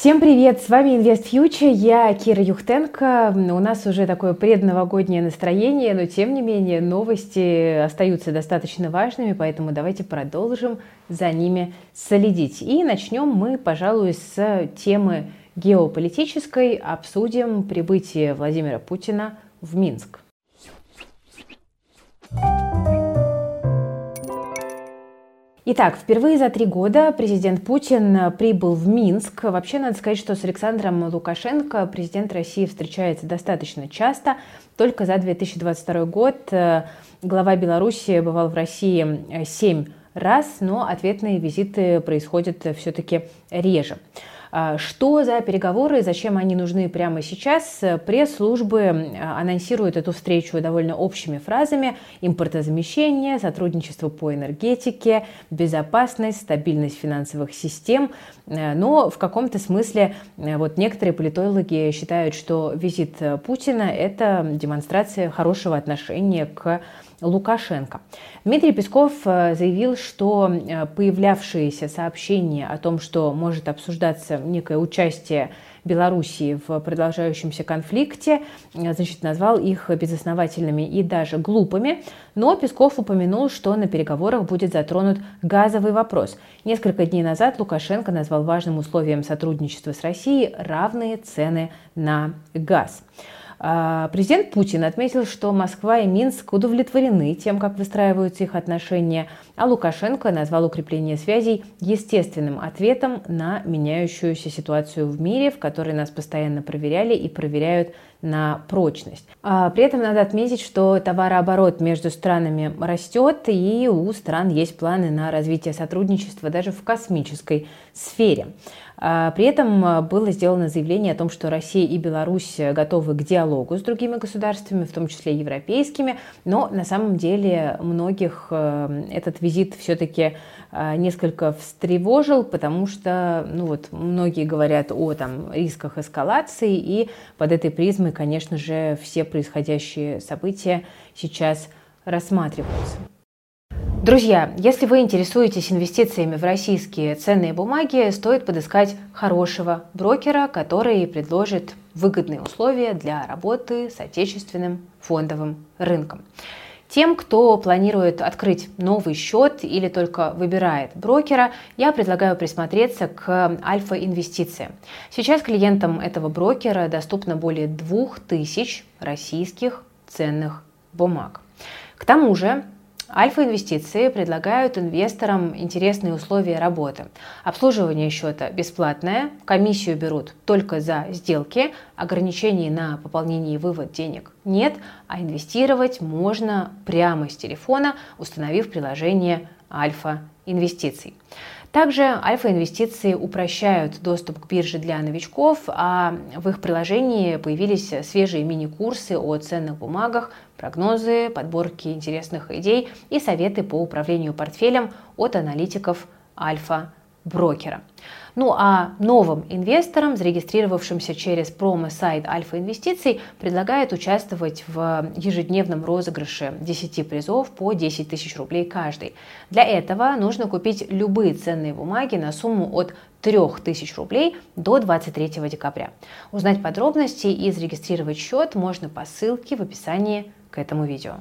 Всем привет! С вами Инвест Future, я Кира Юхтенко. У нас уже такое предновогоднее настроение, но тем не менее новости остаются достаточно важными, поэтому давайте продолжим за ними следить. И начнем мы, пожалуй, с темы геополитической. Обсудим прибытие Владимира Путина в Минск. Итак, впервые за три года президент Путин прибыл в Минск. Вообще, надо сказать, что с Александром Лукашенко президент России встречается достаточно часто. Только за 2022 год э, глава Беларуси бывал в России э, семь раз, но ответные визиты происходят все-таки реже. А, что за переговоры, зачем они нужны прямо сейчас? Пресс-службы анонсируют эту встречу довольно общими фразами. Импортозамещение, сотрудничество по энергетике, безопасность, стабильность финансовых систем. Э, но в каком-то смысле э, вот некоторые политологи считают, что визит Путина – это демонстрация хорошего отношения к Лукашенко. Дмитрий Песков э, заявил, что э, появлявшиеся сообщения о том, что может обсуждаться некое участие Белоруссии в продолжающемся конфликте, э, значит, назвал их безосновательными и даже глупыми. Но Песков упомянул, что на переговорах будет затронут газовый вопрос. Несколько дней назад Лукашенко назвал важным условием сотрудничества с Россией равные цены на газ. А, президент Путин отметил, что Москва и Минск удовлетворены тем, как выстраиваются их отношения, а Лукашенко назвал укрепление связей естественным ответом на меняющуюся ситуацию в мире, в которой нас постоянно проверяли и проверяют на прочность. А при этом надо отметить, что товарооборот между странами растет, и у стран есть планы на развитие сотрудничества даже в космической сфере. А, при этом а, было сделано заявление о том, что Россия и Беларусь готовы к диалогу с другими государствами, в том числе европейскими, но на самом деле многих этот визит все-таки несколько встревожил, потому что ну вот, многие говорят о там, рисках эскалации, и под этой призмой, конечно же, все происходящие события сейчас рассматриваются. Друзья, если вы интересуетесь инвестициями в российские ценные бумаги, стоит подыскать хорошего брокера, который предложит выгодные условия для работы с отечественным фондовым рынком. Тем, кто планирует открыть новый счет или только выбирает брокера, я предлагаю присмотреться к Альфа-инвестициям. Сейчас клиентам этого брокера доступно более 2000 российских ценных бумаг. К тому же Альфа-инвестиции предлагают инвесторам интересные условия работы. Обслуживание счета бесплатное, комиссию берут только за сделки, ограничений на пополнение и вывод денег нет, а инвестировать можно прямо с телефона, установив приложение Альфа-инвестиций. Также альфа-инвестиции упрощают доступ к бирже для новичков, а в их приложении появились свежие мини-курсы о ценных бумагах, прогнозы, подборки интересных идей и советы по управлению портфелем от аналитиков альфа-брокера. Ну а новым инвесторам, зарегистрировавшимся через промо-сайт Альфа Инвестиций, предлагает участвовать в ежедневном розыгрыше 10 призов по 10 тысяч рублей каждый. Для этого нужно купить любые ценные бумаги на сумму от 3000 рублей до 23 декабря. Узнать подробности и зарегистрировать счет можно по ссылке в описании к этому видео.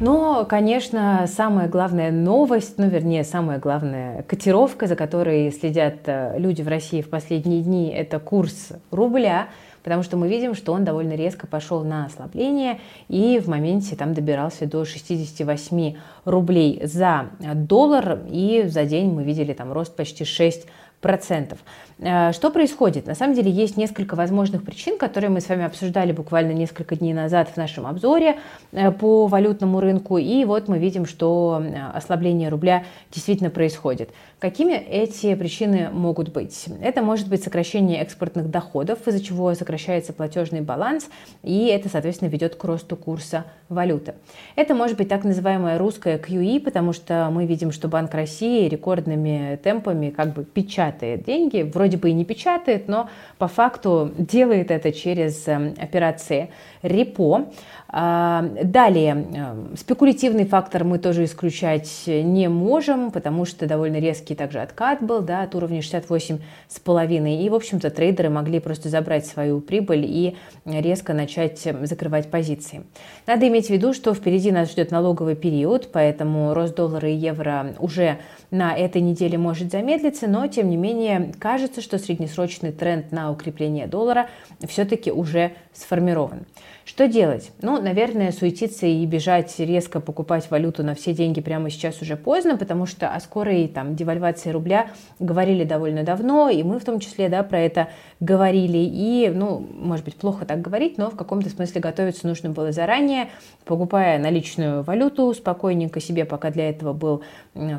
Но, конечно, самая главная новость, ну, вернее, самая главная котировка, за которой следят э, люди в России в последние дни, это курс рубля, потому что мы видим, что он довольно резко пошел на ослабление и в моменте там добирался до 68 рублей за доллар, и за день мы видели там рост почти 6 процентов. Э, что происходит? На самом деле есть несколько возможных причин, которые мы с вами обсуждали буквально несколько дней назад в нашем обзоре э, по валютному рынку. И вот мы видим, что э, ослабление рубля действительно происходит. Какими эти причины могут быть? Это может быть сокращение экспортных доходов, из-за чего сокращается платежный баланс, и это, соответственно, ведет к росту курса валюты. Это может быть так называемая русская QE, потому что мы видим, что Банк России рекордными темпами как бы печатает деньги, вроде бы и не печатает, но по факту делает это через эм, операции репо. А, далее, эм, спекулятивный фактор мы тоже исключать не можем, потому что довольно резкий легкий также откат был, да, от уровня 68,5. И, в общем-то, трейдеры могли просто забрать свою прибыль и резко начать закрывать позиции. Надо иметь в виду, что впереди нас ждет налоговый период, поэтому рост доллара и евро уже на этой неделе может замедлиться, но, тем не менее, кажется, что среднесрочный тренд на укрепление доллара все-таки уже сформирован. Что делать? Ну, наверное, суетиться и бежать резко покупать валюту на все деньги прямо сейчас уже поздно, потому что о скорой там, девальвации рубля говорили довольно давно, и мы в том числе да, про это говорили. И, ну, может быть, плохо так говорить, но в каком-то смысле готовиться нужно было заранее, покупая наличную валюту спокойненько себе, пока для этого был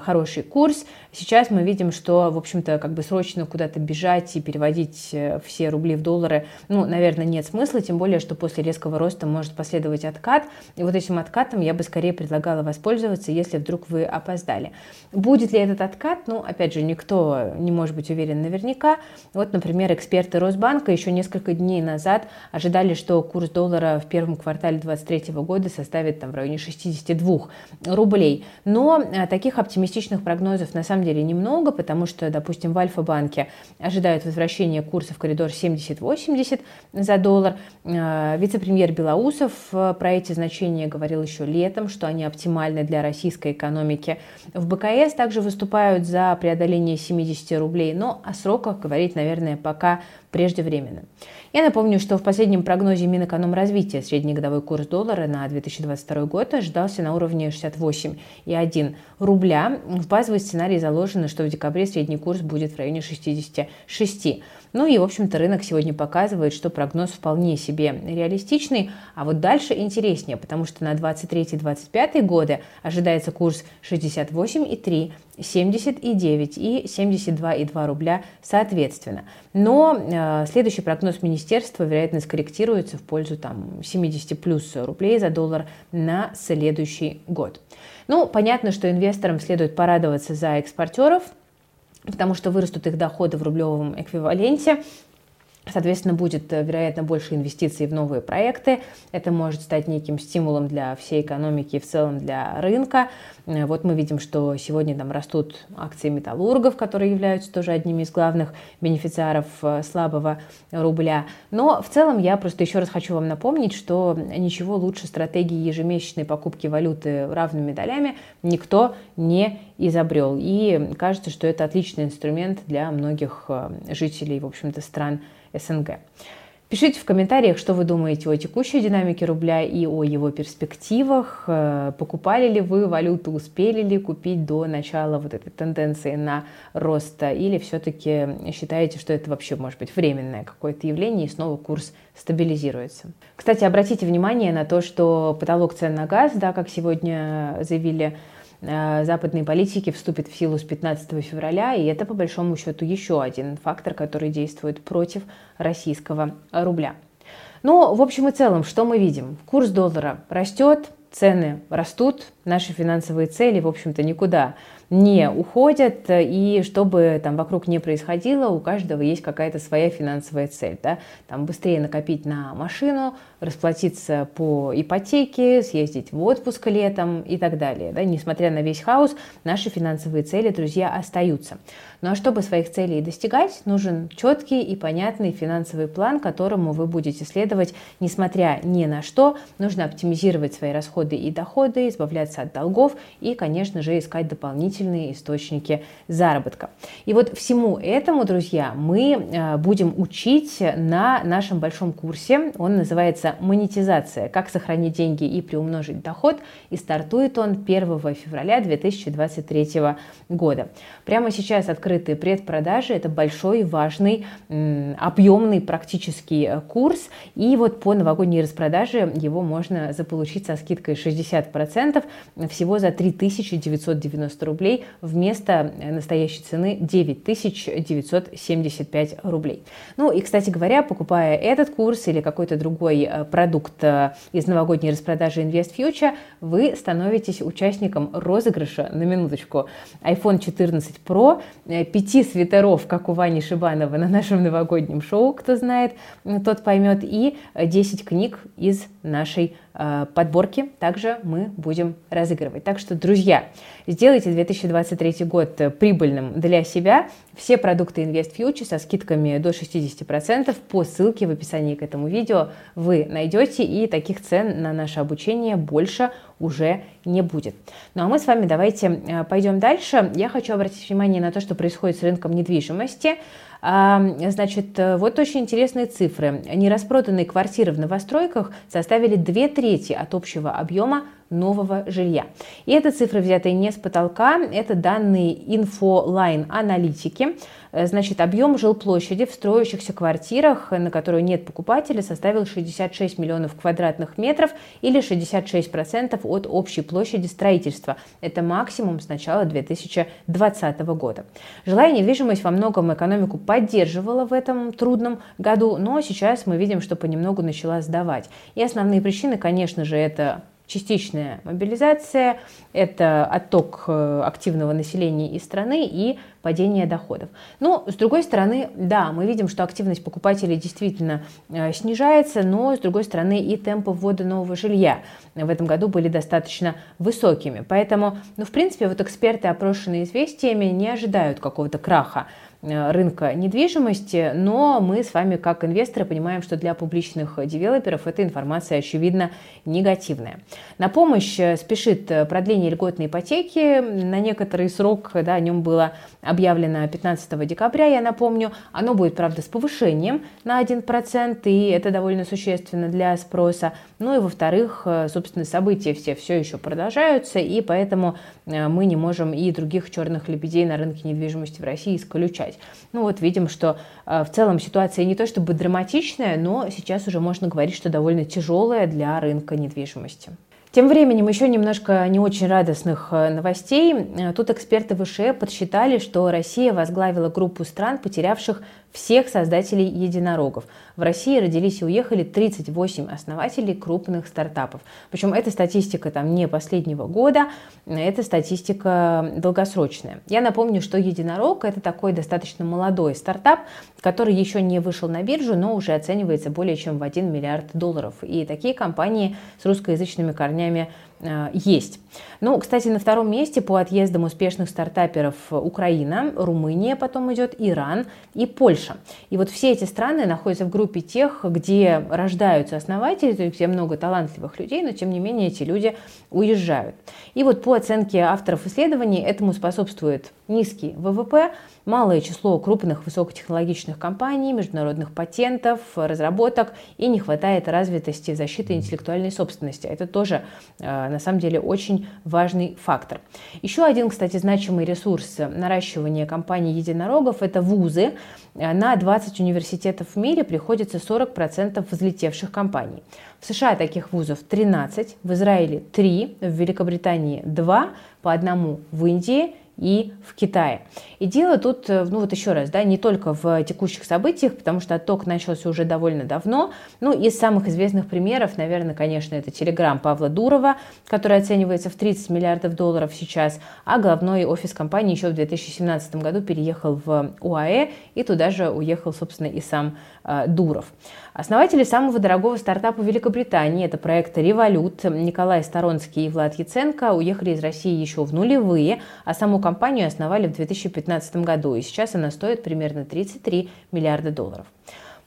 хороший курс. Сейчас мы видим, что, в общем-то, как бы срочно куда-то бежать и переводить э, все рубли в доллары, ну, наверное, нет смысла, тем более, что после резкого роста может последовать откат. И вот этим откатом я бы скорее предлагала воспользоваться, если вдруг вы опоздали. Будет ли этот откат? Ну, опять же, никто не может быть уверен наверняка. Вот, например, эксперты Росбанка еще несколько дней назад ожидали, что курс доллара в первом квартале 2023 года составит там в районе 62 рублей. Но э, таких оптимистичных прогнозов на самом деле немного, потому что, допустим, в Альфа-банке ожидают возвращения курса в коридор 70-80 за доллар. Э, вице-премьер Белоусов э, про эти значения говорил еще летом, что они оптимальны для российской экономики. В БКС также выступают за преодоление 70 рублей, но о сроках говорить, наверное, пока преждевременно. Я напомню, что в последнем прогнозе Минэкономразвития среднегодовой курс доллара на 2022 год ожидался на уровне 68,1 рубля. В базовый сценарий заложено, что в декабре средний курс будет в районе 66. Ну и, в общем-то, рынок сегодня показывает, что прогноз вполне себе реалистичный. А вот дальше интереснее, потому что на 23-25 годы ожидается курс 68,3, 79 и 72,2 рубля соответственно. Но э, следующий прогноз министерства, вероятно, скорректируется в пользу там, 70 плюс рублей за доллар на следующий год. Ну, понятно, что инвесторам следует порадоваться за экспортеров – потому что вырастут их доходы в рублевом эквиваленте, Соответственно, будет, э, вероятно, больше инвестиций в новые проекты. Это может стать неким стимулом для всей экономики и в целом для рынка. Э, вот мы видим, что сегодня там растут акции металлургов, которые являются тоже одними из главных бенефициаров э, слабого рубля. Но в целом я просто еще раз хочу вам напомнить, что ничего лучше стратегии ежемесячной покупки валюты равными долями никто не изобрел. И кажется, что это отличный инструмент для многих жителей, в общем-то, стран СНГ. Пишите в комментариях, что вы думаете о текущей динамике рубля и о его перспективах. Э, покупали ли вы валюту, успели ли купить до начала вот этой тенденции на рост, или все-таки считаете, что это вообще может быть временное какое-то явление и снова курс стабилизируется. Кстати, обратите внимание на то, что потолок цен на газ, да, как сегодня заявили западной политики вступит в силу с 15 февраля, и это по большому счету еще один фактор, который действует против российского рубля. Ну, в общем и целом, что мы видим? Курс доллара растет, цены растут, наши финансовые цели, в общем-то, никуда не уходят, и чтобы там вокруг не происходило, у каждого есть какая-то своя финансовая цель. Да? Там быстрее накопить на машину, расплатиться по ипотеке, съездить в отпуск летом и так далее. Да? Несмотря на весь хаос, наши финансовые цели, друзья, остаются. Ну а чтобы своих целей достигать, нужен четкий и понятный финансовый план, которому вы будете следовать, несмотря ни на что. Нужно оптимизировать свои расходы и доходы, избавляться от долгов и, конечно же, искать дополнительные источники заработка. И вот всему этому, друзья, мы э, будем учить на нашем большом курсе. Он называется «Монетизация. Как сохранить деньги и приумножить доход». И стартует он 1 февраля 2023 года. Прямо сейчас открыт открытые предпродажи. Это большой, важный, объемный практический э, курс. И вот по новогодней распродаже его можно заполучить со скидкой 60% всего за 3990 рублей вместо э, настоящей цены 9975 рублей. Ну и, кстати говоря, покупая этот курс или какой-то другой э, продукт из новогодней распродажи Invest Future, вы становитесь участником розыгрыша, на минуточку, iPhone 14 Pro пяти свитеров, как у Вани Шибанова на нашем новогоднем шоу, кто знает, тот поймет, и 10 книг из нашей э, подборки также мы будем разыгрывать. Так что, друзья, сделайте 2023 год прибыльным для себя. Все продукты InvestFuture со скидками до 60% по ссылке в описании к этому видео вы найдете, и таких цен на наше обучение больше уже не будет. Ну а мы с вами давайте э, пойдем дальше. Я хочу обратить внимание на то, что происходит с рынком недвижимости. Значит, вот очень интересные цифры. Нераспроданные квартиры в новостройках составили две трети от общего объема нового жилья. И эта цифра, взятая не с потолка, это данные Infoline аналитики. Э, значит, объем жилплощади в строящихся квартирах, на которую нет покупателя, составил 66 миллионов квадратных метров или 66% от общей площади строительства. Это максимум с начала 2020 года. Жилая недвижимость во многом экономику поддерживала в этом трудном году, но сейчас мы видим, что понемногу начала сдавать. И основные причины, конечно же, это частичная мобилизация, это отток э, активного населения из страны и падение доходов. Но, с другой стороны, да, мы видим, что активность покупателей действительно э, снижается, но, с другой стороны, и темпы ввода нового жилья в этом году были достаточно высокими. Поэтому, ну, в принципе, вот эксперты, опрошенные известиями, не ожидают какого-то краха рынка недвижимости, но мы с вами как инвесторы понимаем, что для публичных девелоперов эта информация, очевидно, негативная. На помощь э, спешит э, продление льготной ипотеки на некоторый срок, да, о нем было объявлено 15 декабря, я напомню. Оно будет, правда, с повышением на 1%, и это довольно существенно для спроса. Ну и, во-вторых, собственно, события все все еще продолжаются, и поэтому мы не можем и других черных лебедей на рынке недвижимости в России исключать сказать. Ну вот видим, что э, в целом ситуация не то чтобы драматичная, но сейчас уже можно говорить, что довольно тяжелая для рынка недвижимости. Тем временем еще немножко не очень радостных э, новостей. Э, тут эксперты ВШЭ подсчитали, что Россия возглавила группу стран, потерявших всех создателей единорогов. В России родились и уехали 38 основателей крупных стартапов. Причем эта статистика там не последнего года, это статистика долгосрочная. Я напомню, что единорог это такой достаточно молодой стартап, который еще не вышел на биржу, но уже оценивается более чем в 1 миллиард долларов. И такие компании с русскоязычными корнями Э, есть. Ну, кстати, на втором месте по отъездам успешных стартаперов Украина, Румыния, потом идет Иран и Польша. И вот все эти страны находятся в группе тех, где рождаются основатели, то есть где много талантливых людей, но тем не менее эти люди уезжают. И вот по оценке авторов исследований этому способствует низкий ВВП, малое число крупных высокотехнологичных компаний, международных патентов, разработок и не хватает развитости защиты интеллектуальной собственности. Это тоже э, на самом деле очень важный фактор. Еще один, кстати, значимый ресурс наращивания компаний единорогов – это вузы. На 20 университетов в мире приходится 40% взлетевших компаний. В США таких вузов 13, в Израиле 3, в Великобритании 2, по одному в Индии и в Китае. И дело тут, э, ну вот еще раз, да, не только в текущих событиях, потому что отток начался уже довольно давно. Ну, из самых известных примеров, наверное, конечно, это Телеграм Павла Дурова, который оценивается в 30 миллиардов долларов сейчас, а главной офис компании еще в 2017 году переехал в УАЭ, и туда же уехал, собственно, и сам э, Дуров. Основатели самого дорогого стартапа Великобритании, это проект Revolut, Николай Сторонский и Влад Яценко уехали из России еще в нулевые, а саму компанию основали в 2015 году, и сейчас она стоит примерно 33 миллиарда долларов.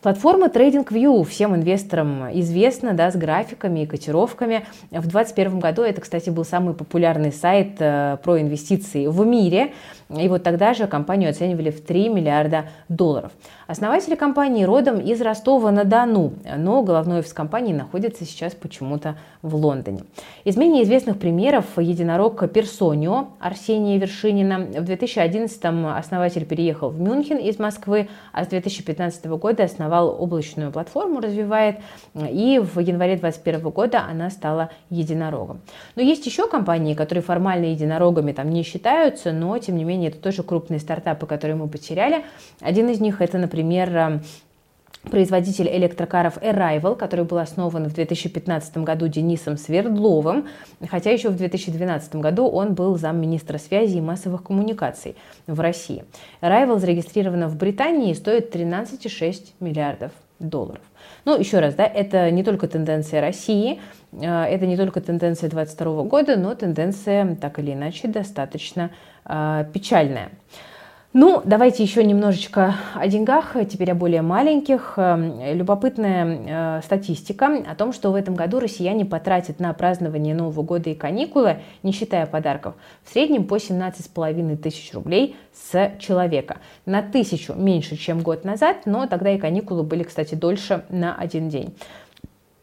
Платформа TradingView всем инвесторам известна, да, с графиками и котировками. В 2021 году это, кстати, был самый популярный сайт э, про инвестиции в мире. И вот тогда же компанию оценивали в 3 миллиарда долларов. Основатели компании родом из Ростова-на-Дону, но головной офис компании находится сейчас почему-то в Лондоне. Из менее известных примеров единорог Персонио Арсения Вершинина. В 2011 основатель переехал в Мюнхен из Москвы, а с 2015 года основал облачную платформу, развивает, и в январе 2021 года она стала единорогом. Но есть еще компании, которые формально единорогами там не считаются, но тем не менее это тоже крупные стартапы, которые мы потеряли. Один из них это, например, производитель электрокаров Arrival, который был основан в 2015 году Денисом Свердловым, хотя еще в 2012 году он был замминистра связи и массовых коммуникаций в России. Arrival зарегистрирована в Британии и стоит 13,6 миллиардов долларов. Ну, еще раз, да, это не только тенденция России, э, это не только тенденция 2022 года, но тенденция, так или иначе, достаточно э, печальная. Ну, давайте еще немножечко о деньгах, теперь о более маленьких. Эм, любопытная э, статистика о том, что в этом году россияне потратят на празднование Нового года и каникулы, не считая подарков, в среднем по 17,5 тысяч рублей с человека. На тысячу меньше, чем год назад, но тогда и каникулы были, кстати, дольше на один день.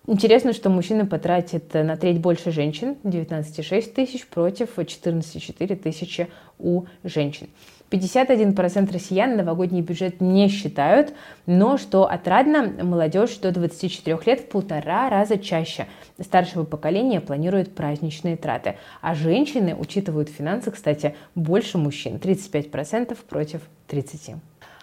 Интересно, что мужчины потратят на треть больше женщин, 19,6 тысяч против 14,4 тысячи у женщин. 51% россиян новогодний бюджет не считают, но что отрадно, молодежь до 24 лет в полтора раза чаще старшего поколения планирует праздничные траты, а женщины учитывают финансы, кстати, больше мужчин, 35% против 30%.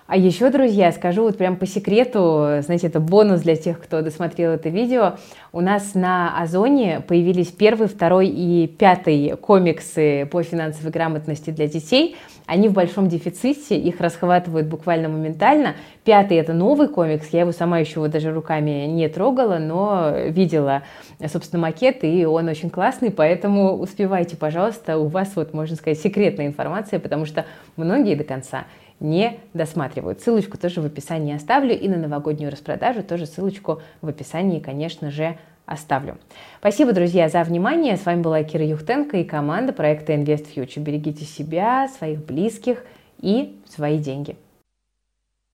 А еще, друзья, скажу вот прям по секрету, знаете, это бонус для тех, кто досмотрел это видео. У нас на Озоне появились первый, второй и пятый комиксы по финансовой грамотности для детей. Они в большом дефиците, их расхватывают буквально моментально. Пятый – это новый комикс, я его сама еще вот даже руками не трогала, но видела, собственно, макет, и он очень классный, поэтому успевайте, пожалуйста, у вас вот, можно сказать, секретная информация, потому что многие до конца не досматривают. Ссылочку тоже в описании оставлю и на новогоднюю распродажу тоже ссылочку в описании, конечно же, оставлю. Спасибо, друзья, за внимание. С вами была Кира Юхтенко и команда проекта Invest Future. Берегите себя, своих близких и свои деньги.